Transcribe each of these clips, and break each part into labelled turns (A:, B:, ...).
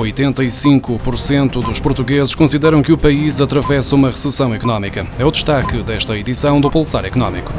A: 85% dos portugueses consideram que o país atravessa uma recessão económica. É o destaque desta edição do Pulsar Económico.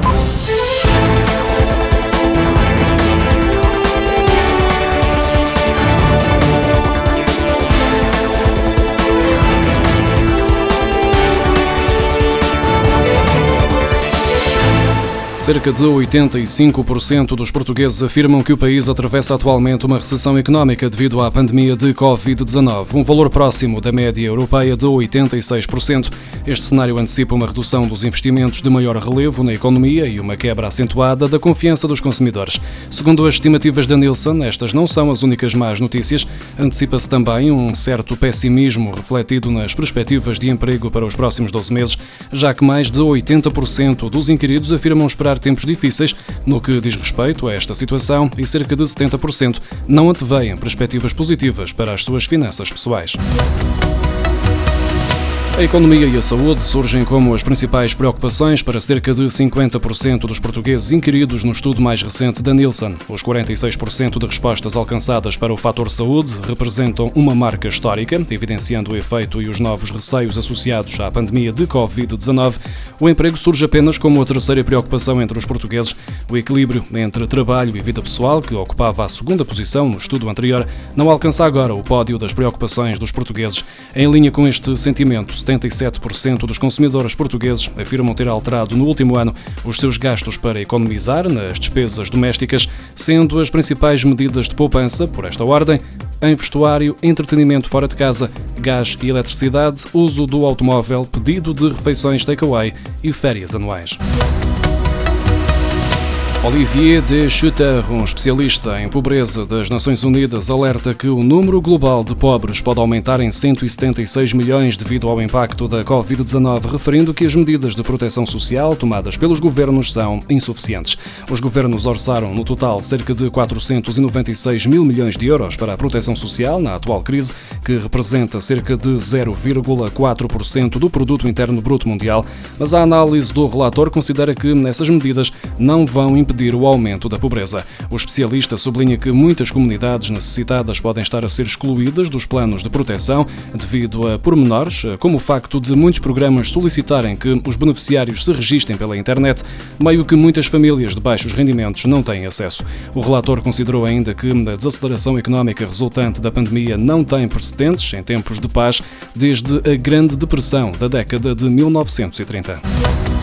A: Cerca de 85% dos portugueses afirmam que o país atravessa atualmente uma recessão económica devido à pandemia de Covid-19, um valor próximo da média europeia de 86%. Este cenário antecipa uma redução dos investimentos de maior relevo na economia e uma quebra acentuada da confiança dos consumidores. Segundo as estimativas da Nielsen, estas não são as únicas más notícias. Antecipa-se também um certo pessimismo refletido nas perspectivas de emprego para os próximos 12 meses, já que mais de 80% dos inquiridos afirmam esperar tempos difíceis no que diz respeito a esta situação e cerca de 70% não antevêem perspectivas positivas para as suas finanças pessoais. A economia e a saúde surgem como as principais preocupações para cerca de 50% dos portugueses inquiridos no estudo mais recente da Nielsen. Os 46% de respostas alcançadas para o fator saúde representam uma marca histórica, evidenciando o efeito e os novos receios associados à pandemia de Covid-19. O emprego surge apenas como a terceira preocupação entre os portugueses. O equilíbrio entre trabalho e vida pessoal, que ocupava a segunda posição no estudo anterior, não alcança agora o pódio das preocupações dos portugueses. Em linha com este sentimento, 77% dos consumidores portugueses afirmam ter alterado no último ano os seus gastos para economizar nas despesas domésticas, sendo as principais medidas de poupança, por esta ordem, em vestuário, entretenimento fora de casa, gás e eletricidade, uso do automóvel, pedido de refeições takeaway e férias anuais. Olivier de Schutter, um especialista em pobreza das Nações Unidas, alerta que o número global de pobres pode aumentar em 176 milhões devido ao impacto da Covid-19, referindo que as medidas de proteção social tomadas pelos governos são insuficientes. Os governos orçaram no total cerca de 496 mil milhões de euros para a proteção social na atual crise, que representa cerca de 0,4% do produto interno bruto mundial, mas a análise do relator considera que essas medidas não vão impedir impedir o aumento da pobreza. O especialista sublinha que muitas comunidades necessitadas podem estar a ser excluídas dos planos de proteção devido a pormenores, como o facto de muitos programas solicitarem que os beneficiários se registrem pela internet, meio que muitas famílias de baixos rendimentos não têm acesso. O relator considerou ainda que a desaceleração económica resultante da pandemia não tem precedentes em tempos de paz desde a Grande Depressão da década de 1930.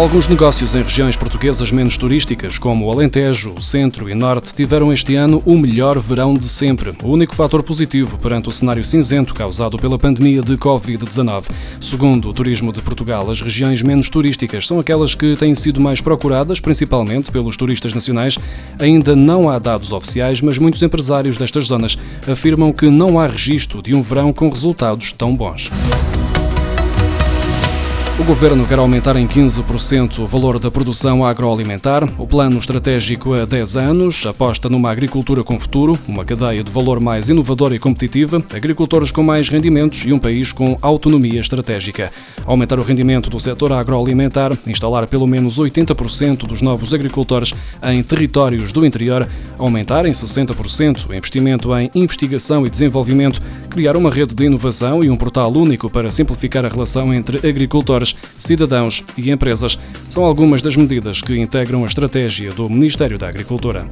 A: Alguns negócios em regiões portuguesas menos turísticas, como o Alentejo, Centro e Norte, tiveram este ano o melhor verão de sempre, o único fator positivo perante o cenário cinzento causado pela pandemia de Covid-19. Segundo o Turismo de Portugal, as regiões menos turísticas são aquelas que têm sido mais procuradas, principalmente pelos turistas nacionais. Ainda não há dados oficiais, mas muitos empresários destas zonas afirmam que não há registro de um verão com resultados tão bons. O governo quer aumentar em 15% o valor da produção agroalimentar. O plano estratégico a 10 anos aposta numa agricultura com futuro, uma cadeia de valor mais inovadora e competitiva, agricultores com mais rendimentos e um país com autonomia estratégica. Aumentar o rendimento do setor agroalimentar, instalar pelo menos 80% dos novos agricultores em territórios do interior, aumentar em 60% o investimento em investigação e desenvolvimento, criar uma rede de inovação e um portal único para simplificar a relação entre agricultores cidadãos e empresas são algumas das medidas que integram a estratégia do Ministério da Agricultura.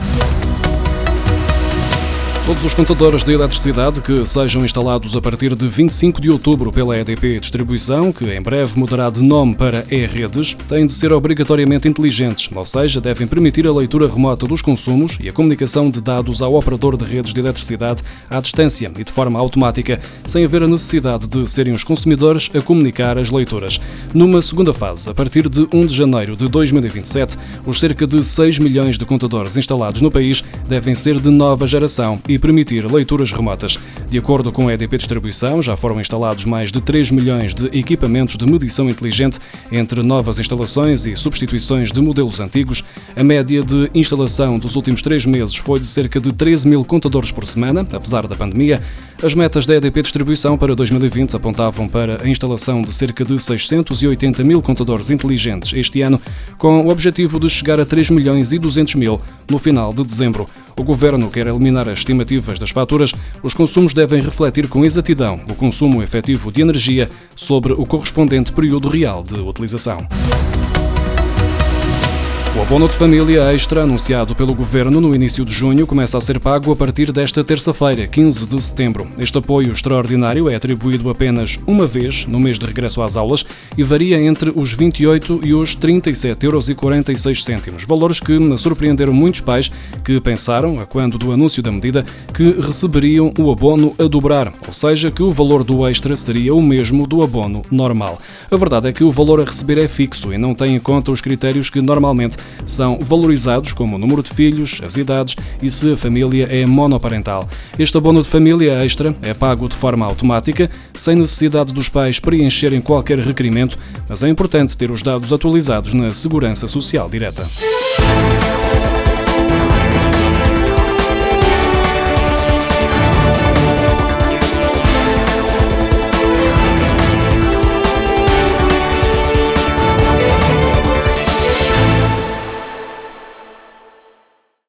A: Todos os contadores de eletricidade que sejam instalados a partir de 25 de outubro pela EDP Distribuição, que em breve mudará de nome para E-Redes, têm de ser obrigatoriamente inteligentes, ou seja, devem permitir a leitura remota dos consumos e a comunicação de dados ao operador de redes de eletricidade à distância e de forma automática, sem haver a necessidade de serem os consumidores a comunicar as leituras. Numa segunda fase, a partir de 1 de janeiro de 2027, os cerca de 6 milhões de contadores instalados no país devem ser de nova geração e permitir leituras remotas. De acordo com a EDP Distribuição, já foram instalados mais de 3 milhões de equipamentos de medição inteligente entre novas instalações e substituições de modelos antigos. A média de instalação dos últimos três meses foi de cerca de 13 mil contadores por semana, apesar da pandemia. As metas da EDP Distribuição para 2020 apontavam para a instalação de cerca de 680 mil contadores inteligentes este ano, com o objetivo de chegar a 3 milhões e 200 mil no final de dezembro. O governo quer eliminar as estimativas das faturas. Os consumos devem refletir com exatidão o consumo efetivo de energia sobre o correspondente período real de utilização. Abono de família extra anunciado pelo governo no início de junho começa a ser pago a partir desta terça-feira, 15 de setembro. Este apoio extraordinário é atribuído apenas uma vez no mês de regresso às aulas e varia entre os 28 e os 37,46 euros, valores que surpreenderam muitos pais que pensaram, a quando do anúncio da medida, que receberiam o abono a dobrar, ou seja, que o valor do extra seria o mesmo do abono normal. A verdade é que o valor a receber é fixo e não tem em conta os critérios que normalmente são valorizados como o número de filhos, as idades e se a família é monoparental. Este abono de família extra é pago de forma automática, sem necessidade dos pais preencherem qualquer requerimento, mas é importante ter os dados atualizados na Segurança Social Direta.